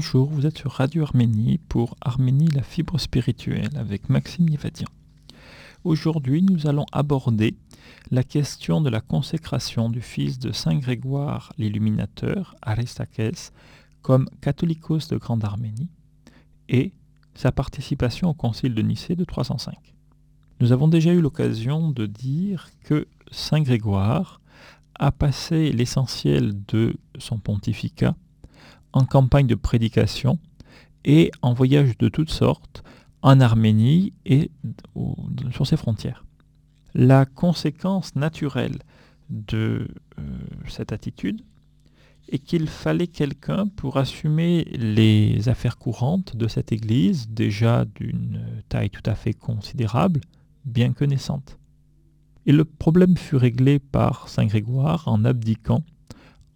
Bonjour, vous êtes sur Radio Arménie pour Arménie la fibre spirituelle avec Maxime Yevadian. Aujourd'hui, nous allons aborder la question de la consécration du fils de Saint Grégoire l'Illuminateur, Aristakès, comme catholicos de Grande Arménie et sa participation au concile de Nicée de 305. Nous avons déjà eu l'occasion de dire que Saint Grégoire a passé l'essentiel de son pontificat en campagne de prédication et en voyage de toutes sortes en Arménie et sur ses frontières. La conséquence naturelle de euh, cette attitude est qu'il fallait quelqu'un pour assumer les affaires courantes de cette Église, déjà d'une taille tout à fait considérable, bien que naissante. Et le problème fut réglé par Saint Grégoire en abdiquant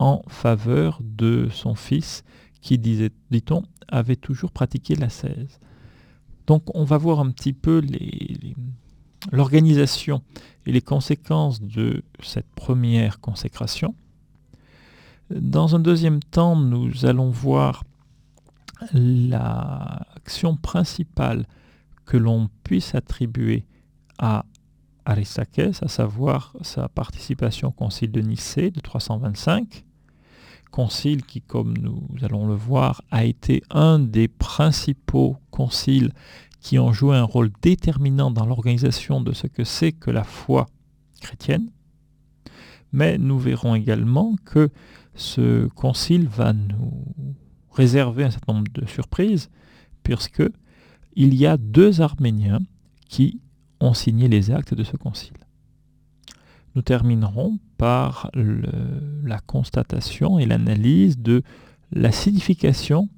en faveur de son fils qui, disait, dit-on, avait toujours pratiqué la 16. Donc on va voir un petit peu l'organisation et les conséquences de cette première consécration. Dans un deuxième temps, nous allons voir l'action principale que l'on puisse attribuer à Aristakès, à savoir sa participation au concile de Nicée de 325, concile qui, comme nous allons le voir, a été un des principaux conciles qui ont joué un rôle déterminant dans l'organisation de ce que c'est que la foi chrétienne. Mais nous verrons également que ce concile va nous réserver un certain nombre de surprises, puisque il y a deux Arméniens qui ont signé les actes de ce concile. Nous terminerons par la constatation et l'analyse de la signification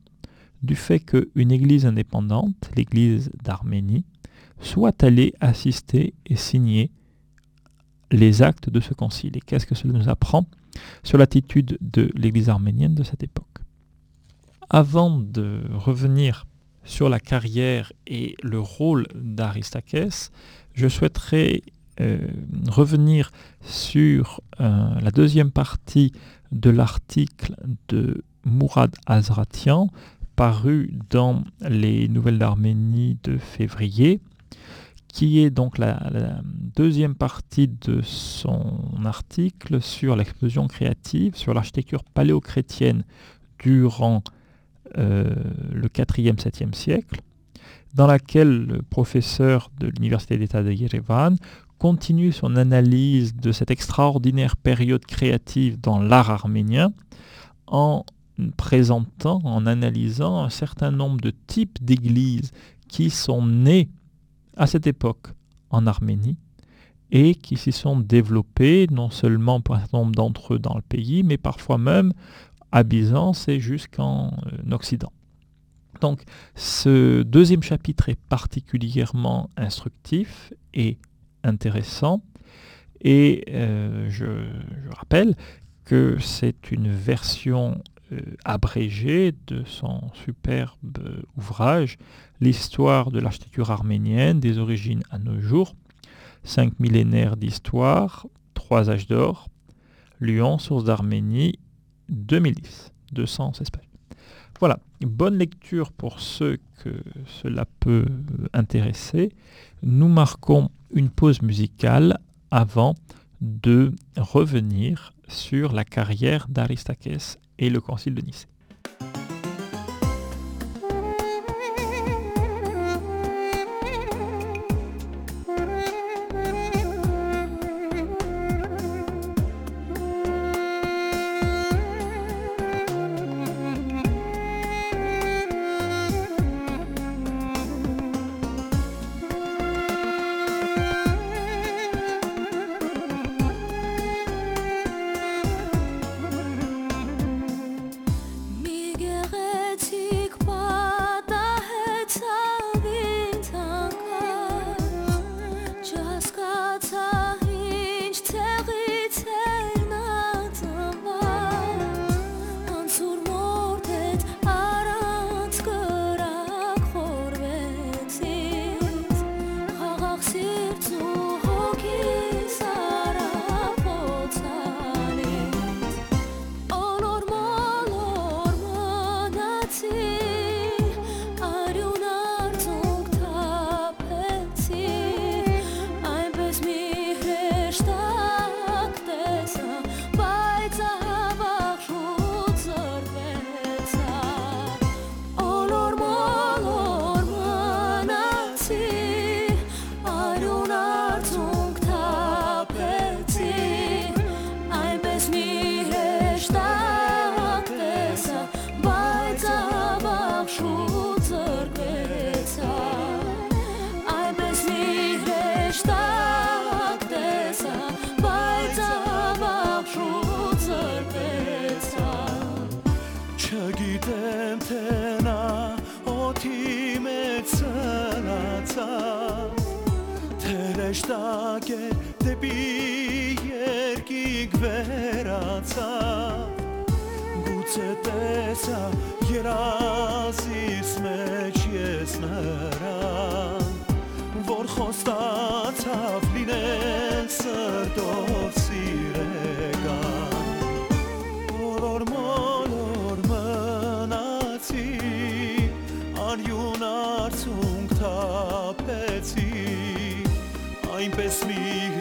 du fait qu'une église indépendante, l'église d'Arménie, soit allée assister et signer les actes de ce concile. Et qu'est-ce que cela nous apprend sur l'attitude de l'église arménienne de cette époque? Avant de revenir sur la carrière et le rôle d'Aristakès, je souhaiterais euh, revenir sur euh, la deuxième partie de l'article de Mourad Azratian, paru dans les Nouvelles d'Arménie de février, qui est donc la, deuxième partie de son article sur l'explosion créative, sur l'architecture paléochrétienne durant euh, le 4e, 7e siècle, dans laquelle le professeur de l'Université d'État de Yerevan continue son analyse de cette extraordinaire période créative dans l'art arménien en présentant, en analysant un certain nombre de types d'églises qui sont nées à cette époque en Arménie et qui s'y sont développées non seulement pour un certain nombre d'entre eux dans le pays, mais parfois même à Byzance et jusqu'en euh, Occident. Donc ce deuxième chapitre est particulièrement instructif et intéressant. Et euh, je, rappelle que c'est une version euh, abrégée de son superbe ouvrage, L'histoire de l'architecture arménienne des origines à nos jours, cinq millénaires d'histoire, trois âges d'or, Lyon, source d'Arménie, 2010, 216 pages. Voilà, bonne lecture pour ceux que cela peut intéresser. Nous marquons une pause musicale avant de revenir sur la carrière d'Aristakès et le concile de Nicée. Երկիկ վերացա գուցե տեսա երազիս մեջ ես նրան որ խոստացավ լինել սրտով սիրեկան բոլոր մոլոր մնացի արյուն արցունք թափեցի այնպես մի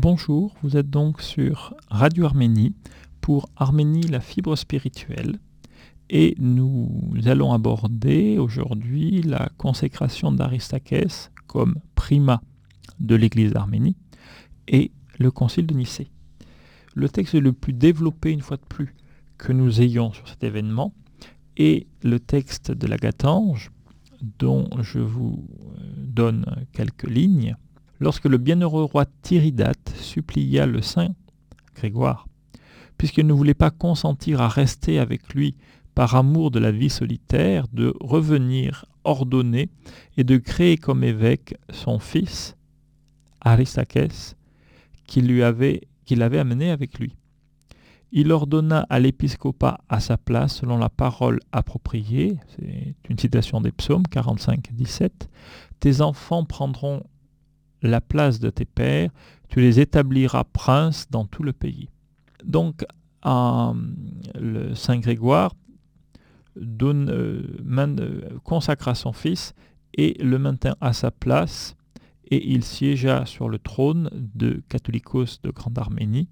Bonjour, vous êtes donc sur Radio Arménie pour Arménie la fibre spirituelle et nous allons aborder aujourd'hui la consécration d'Aristakès comme primat de l'Église d'Arménie et le Concile de Nicée. Le texte le plus développé une fois de plus que nous ayons sur cet événement est le texte de la Gatange dont je vous euh, donne quelques lignes lorsque le bienheureux roi Tiridate supplia le saint Grégoire, puisqu'il ne voulait pas consentir à rester avec lui par amour de la vie solitaire, de revenir ordonné et de créer comme évêque son fils, Aristakès, qu'il avait, avait amené avec lui. Il ordonna à l'épiscopat à sa place selon la parole appropriée, c'est une citation des psaumes 45-17, Tes enfants prendront la place de tes pères, tu les établiras princes dans tout le pays. Donc, euh, le Saint Grégoire euh, euh, consacra son fils et le maintint à sa place, et il siégea sur le trône de Catholicos de Grande Arménie,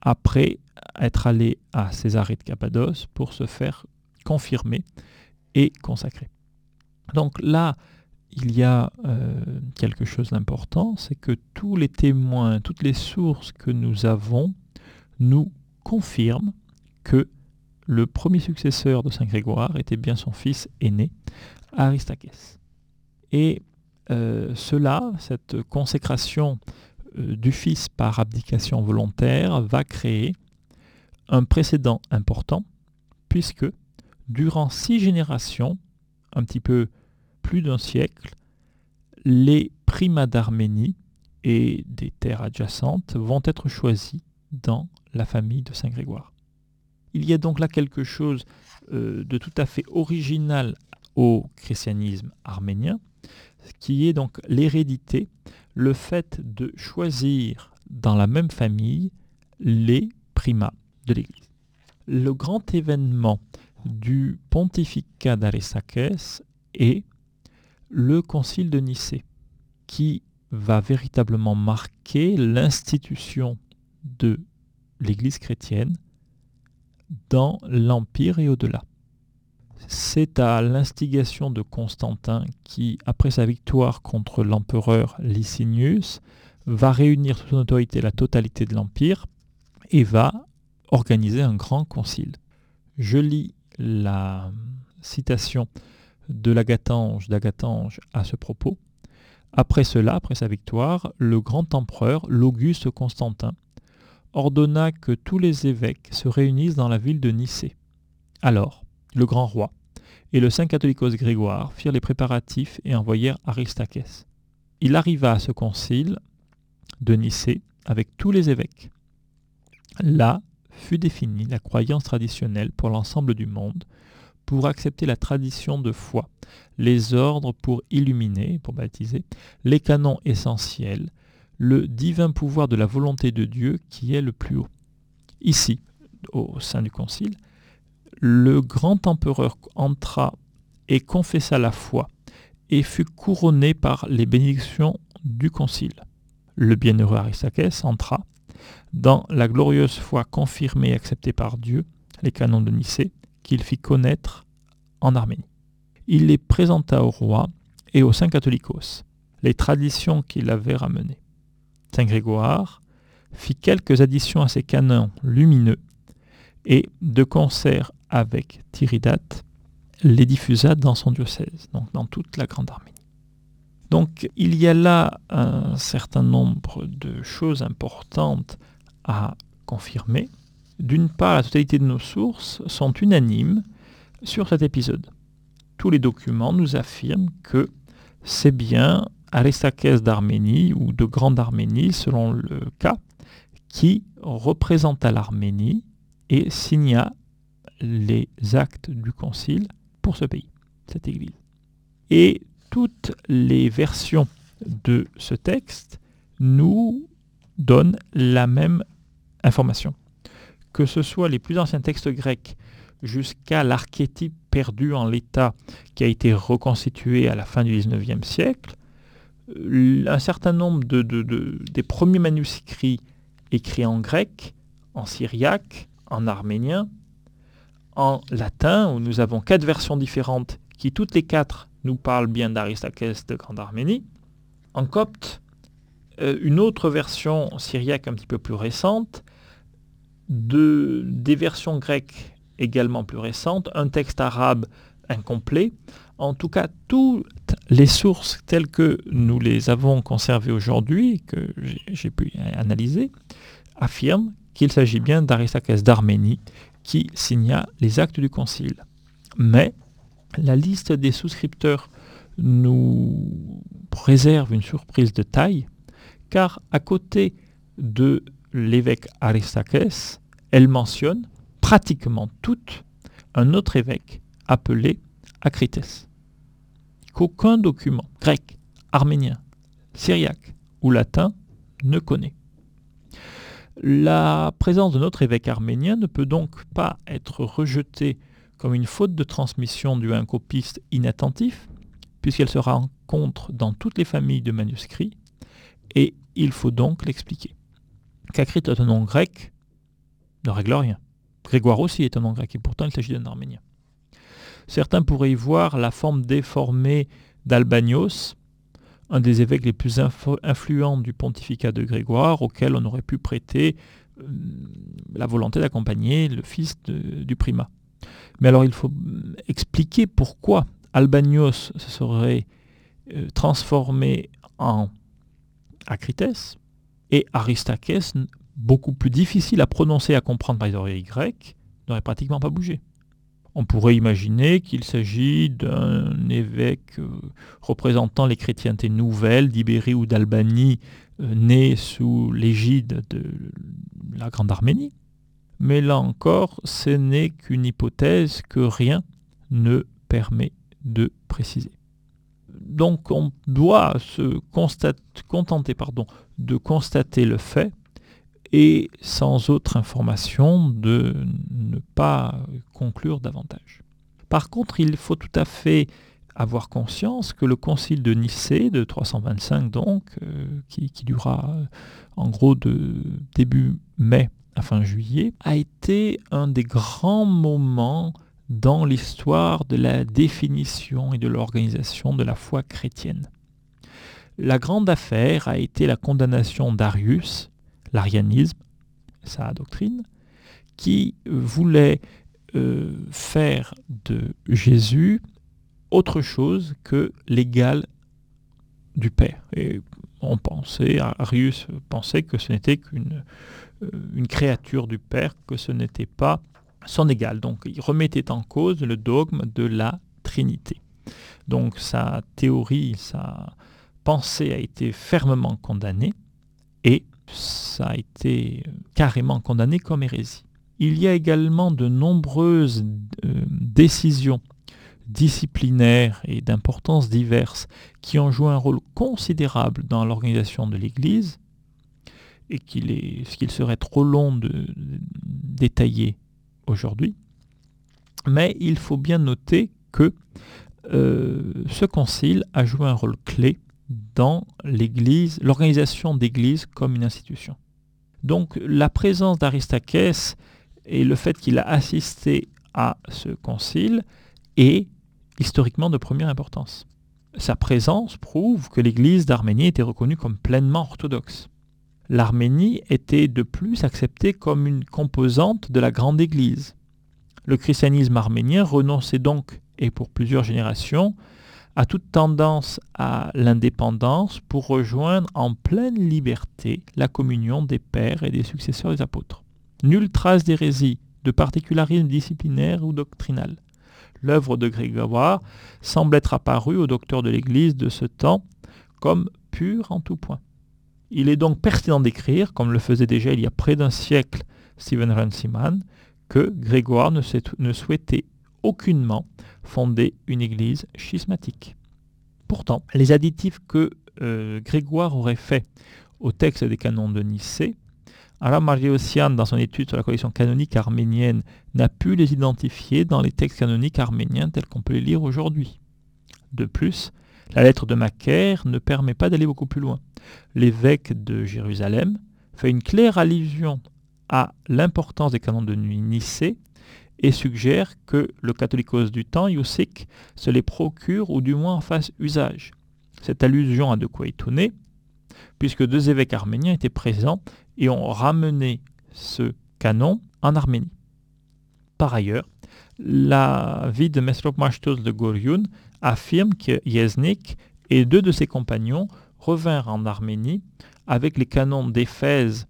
après être allé à Césarée de Cappadoce pour se faire confirmer et consacrer. Donc là, il y a euh, quelque chose d'important, c'est que tous les témoins, toutes les sources que nous avons nous confirment que le premier successeur de Saint Grégoire était bien son fils aîné, Aristakès. Et euh, cela, cette consécration euh, du fils par abdication volontaire, va créer un précédent important, puisque durant six générations, un petit peu plus d'un siècle, les primats d'Arménie et des terres adjacentes vont être choisis dans la famille de Saint Grégoire. Il y a donc là quelque chose euh, de tout à fait original au christianisme arménien, qui est donc l'hérédité, le fait de choisir dans la même famille les primats de l'Église. Le grand événement du pontificat d'Aristakès est le concile de Nicée, qui va véritablement marquer l'institution de l'Église chrétienne dans l'Empire et au-delà. C'est à l'instigation de Constantin qui, après sa victoire contre l'empereur Licinius, va réunir sous son autorité la totalité de l'Empire et va organiser un grand concile. Je lis la citation de l'Agatange d'Agatange à ce propos. Après cela, après sa victoire, le grand empereur, l'Auguste Constantin, ordonna que tous les évêques se réunissent dans la ville de Nicée. Alors, le grand roi et le saint catholicos Grégoire firent les préparatifs et envoyèrent Aristakès. Il arriva à ce concile de Nicée avec tous les évêques. Là fut définie la croyance traditionnelle pour l'ensemble du monde, pour accepter la tradition de foi, les ordres pour illuminer, pour baptiser, les canons essentiels, le divin pouvoir de la volonté de Dieu qui est le plus haut. Ici, au sein du concile, le grand empereur entra et confessa la foi et fut couronné par les bénédictions du concile. Le bienheureux Aristakès entra dans la glorieuse foi confirmée et acceptée par Dieu, les canons de Nicée, qu'il fit connaître en Arménie. Il les présenta au roi et aux saints catholicos, les traditions qu'il avait ramenées. Saint Grégoire fit quelques additions à ces canons lumineux et, de concert avec Tiridate, les diffusa dans son diocèse, donc dans toute la Grande Arménie. Donc il y a là un certain nombre de choses importantes à confirmer. D'une part, la totalité de nos sources sont unanimes sur cet épisode. Tous les documents nous affirment que c'est bien Aristakès d'Arménie ou de Grande Arménie, selon le cas, qui représenta l'Arménie et signa les actes du concile pour ce pays, cette église. Et toutes les versions de ce texte nous donnent la même information. Que ce soit les plus anciens textes grecs jusqu'à l'archétype perdu en l'état qui a été reconstitué à la fin du XIXe siècle, un certain nombre de, des premiers manuscrits écrits en grec, en syriaque, en arménien, en latin, où nous avons quatre versions différentes qui toutes les quatre nous parlent bien d'Aristakès de Grande Arménie, en copte, euh, une autre version syriaque un petit peu plus récente, de, des versions grecques également plus récentes, un texte arabe incomplet. En tout cas, toutes les sources telles que nous les avons conservées aujourd'hui, que j'ai pu analyser, affirment qu'il s'agit bien d'Aristakès d'Arménie qui signa les actes du concile. Mais la liste des souscripteurs nous préserve une surprise de taille, car à côté de l'évêque Aristakès, elle mentionne pratiquement toutes un autre évêque appelé Acrites, qu'aucun document grec, arménien, syriaque ou latin ne connaît. La présence de notre évêque arménien ne peut donc pas être rejetée comme une faute de transmission du un copiste inattentif, puisqu'elle se rencontre dans toutes les familles de manuscrits, et il faut donc l'expliquer. Qu'Acrite est un nom grec ne règle rien. Grégoire aussi est un nom grec, et pourtant il s'agit d'un arménien. Certains pourraient y voir la forme déformée d'Albanios, un des évêques les plus influents du pontificat de Grégoire, auquel on aurait pu prêter euh, la volonté d'accompagner le fils du primat. Mais alors il faut expliquer pourquoi Albanios se serait euh, transformé en Acrites et Aristakès, beaucoup plus difficile à prononcer et à comprendre par les oreilles grecques, n'aurait pratiquement pas bougé. On pourrait imaginer qu'il s'agit d'un évêque euh, représentant les chrétientés nouvelles d'Ibérie ou d'Albanie, euh, né sous l'égide de la Grande Arménie. Mais là encore, ce n'est qu'une hypothèse que rien ne permet de préciser. Donc on doit se contenter pardon, de constater le fait et sans autre information de ne pas conclure davantage. Par contre, il faut tout à fait avoir conscience que le concile de Nicée de 325 donc, euh, qui, qui, durera euh, en gros de début mai à fin juillet, a été un des grands moments dans l'histoire de la définition et de l'organisation de la foi chrétienne. La grande affaire a été la condamnation d'Arius, l'arianisme, sa doctrine, qui voulait euh, faire de Jésus autre chose que l'égal du Père. Et on pensait, Arius pensait que ce n'était qu'une euh, créature du Père, que ce n'était pas son égal. Donc il remettait en cause le dogme de la Trinité. Donc sa théorie, sa pensée a été fermement condamnée et ça a été carrément condamné comme hérésie. Il y a également de nombreuses euh, décisions disciplinaires et d'importance diverses qui ont joué un rôle considérable dans l'organisation de l'Église et qu'il serait trop long de, détailler aujourd'hui. Mais il faut bien noter que euh, ce concile a joué un rôle clé dans l'Église, l'organisation d'Église comme une institution. Donc la présence d'Aristakès et le fait qu'il a assisté à ce concile est historiquement de première importance. Sa présence prouve que l'Église d'Arménie était reconnue comme pleinement orthodoxe. L'Arménie était de plus acceptée comme une composante de la grande Église. Le christianisme arménien renonçait donc, et pour plusieurs générations, à toute tendance à l'indépendance pour rejoindre en pleine liberté la communion des pères et des successeurs des apôtres. Nulle trace d'hérésie, de particularisme disciplinaire ou doctrinal l'œuvre de Grégoire semble être apparue aux docteurs de l'Église de ce temps comme pure en tout point. Il est donc pertinent d'écrire, comme le faisait déjà il y a près d'un siècle Stephen Runciman, que Grégoire ne, ne souhaitait aucunement fonder une église schismatique. Pourtant, les additifs que euh, Grégoire aurait faits au texte des canons de Nicée Aram Margiossian, dans son étude sur la collection canonique arménienne, n'a pu les identifier dans les textes canoniques arméniens tels qu'on peut les lire aujourd'hui. De plus, la lettre de Macaire ne permet pas d'aller beaucoup plus loin. L'évêque de Jérusalem fait une claire allusion à l'importance des canons de Nicée et suggère que le catholicos du temps, Youssik, se les procure ou du moins en fasse usage. Cette allusion a de quoi étonner, puisque deux évêques arméniens étaient présents et ont ramené ce canon en Arménie. Par ailleurs, la vie de Mesrop Mashtos de Goryun affirme que Yeznik et deux de ses compagnons revinrent en Arménie avec les canons d'Éphèse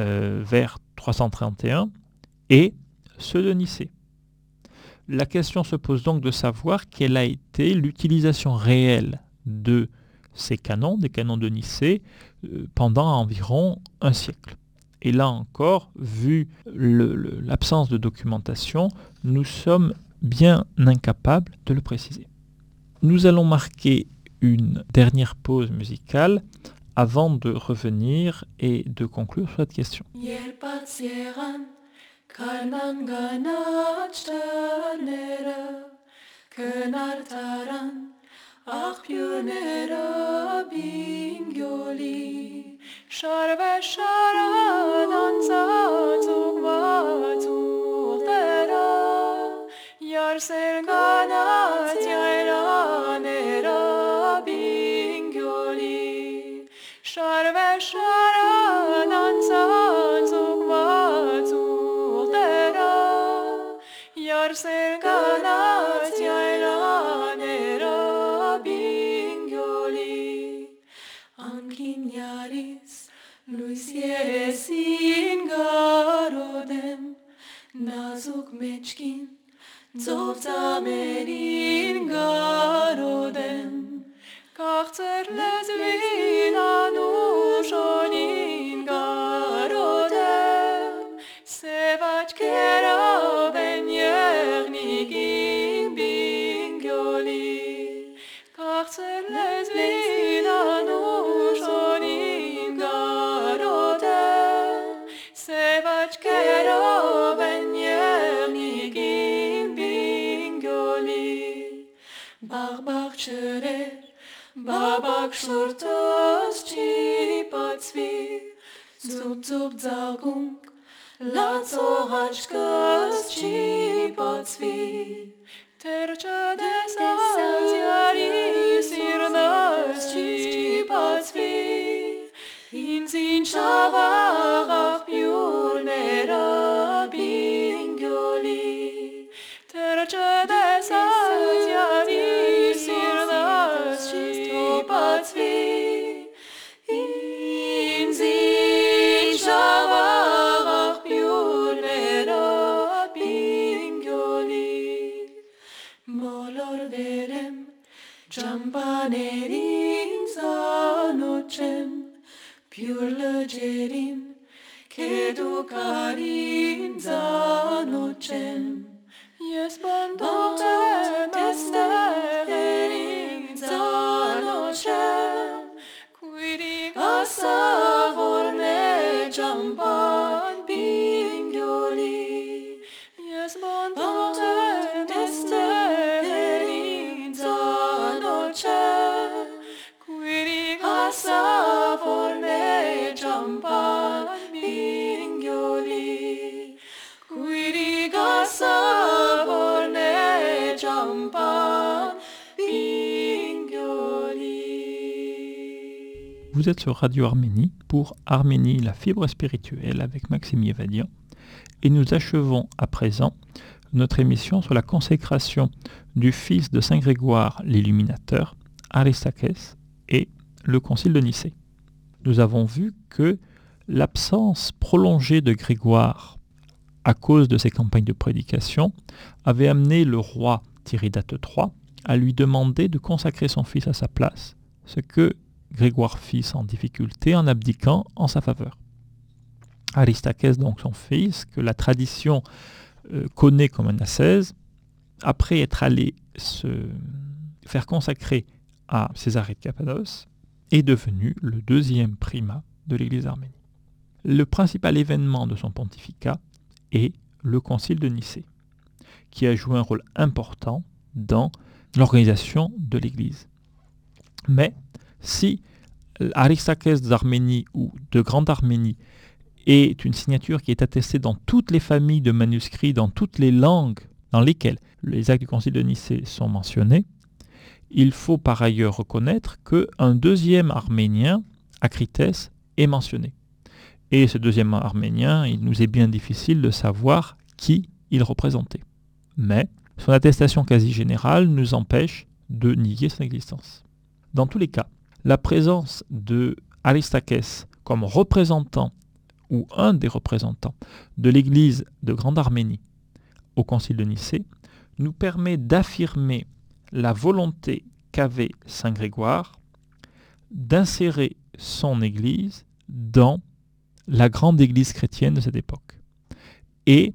euh, vers 331 et ceux de Nicée. La question se pose donc de savoir quelle a été l'utilisation réelle de ces canons, des canons de Nicée, euh, pendant environ un siècle. Et là encore, vu l'absence de documentation, nous sommes bien incapables de le préciser. Nous allons marquer une dernière pause musicale avant de revenir et de conclure cette question. Քարնան գանաչ տները Քնարտարան աղբյուրները բինգյոլի Շարվե շարան անցած ուղված ուղտերա Յարսեր գանաչ յայրաներա բինգյոլի Շարվե Լույս եսին գարոդեմ, նազուկ մեջքին, ծովծամերին գարոդեմ, կաղցեր լեմ, sărtăți și pațvi, Zup, zup, zagung, lațo hačkas și pațvi. Terce de saziari, sirnas și pațvi, Inzin Pure legerin, che tu carinza. Sur Radio Arménie pour Arménie, la fibre spirituelle avec Maxime Yevadian. Et nous achevons à présent notre émission sur la consécration du fils de Saint Grégoire l'Illuminateur, Aristakès, et le concile de Nicée. Nous avons vu que l'absence prolongée de Grégoire à cause de ses campagnes de prédication avait amené le roi Tiridate III à lui demander de consacrer son fils à sa place, ce que Grégoire fit sans difficulté en abdiquant en sa faveur. Aristakès, donc son fils, que la tradition euh, connaît comme un ascèse, après être allé se faire consacrer à Césarée de Cappadoce, est devenu le deuxième primat de l'Église arménienne. Le principal événement de son pontificat est le Concile de Nicée, qui a joué un rôle important dans l'organisation de l'Église. Mais si Aristakès d'Arménie ou de Grande Arménie est une signature qui est attestée dans toutes les familles de manuscrits, dans toutes les langues dans lesquelles les actes du Concile de Nicée sont mentionnés, il faut par ailleurs reconnaître qu'un deuxième arménien, Acrites, est mentionné. Et ce deuxième arménien, il nous est bien difficile de savoir qui il représentait. Mais son attestation quasi générale nous empêche de nier son existence. Dans tous les cas, la présence de comme représentant ou un des représentants de l'Église de Grande Arménie au Concile de Nicée nous permet d'affirmer la volonté qu'avait Saint Grégoire d'insérer son Église dans la grande Église chrétienne de cette époque et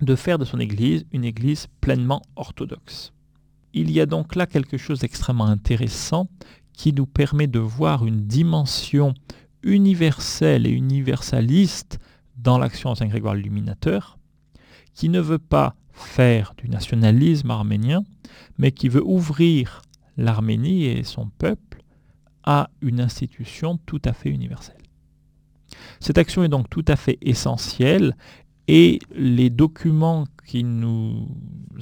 de faire de son Église une Église pleinement orthodoxe. Il y a donc là quelque chose d'extrêmement intéressant qui nous permet de voir une dimension universelle et universaliste dans l'action de Saint Grégoire l'Illuminateur, qui ne veut pas faire du nationalisme arménien, mais qui veut ouvrir l'Arménie et son peuple à une institution tout à fait universelle. Cette action est donc tout à fait essentielle et les documents qui nous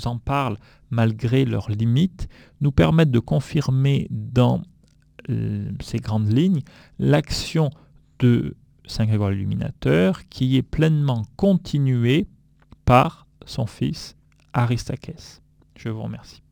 en parlent, malgré leurs limites, nous permettent de confirmer dans ces grandes lignes l'action de Saint Grégoire l'Illuminateur qui est pleinement continuée par son fils Aristakès. Je vous remercie.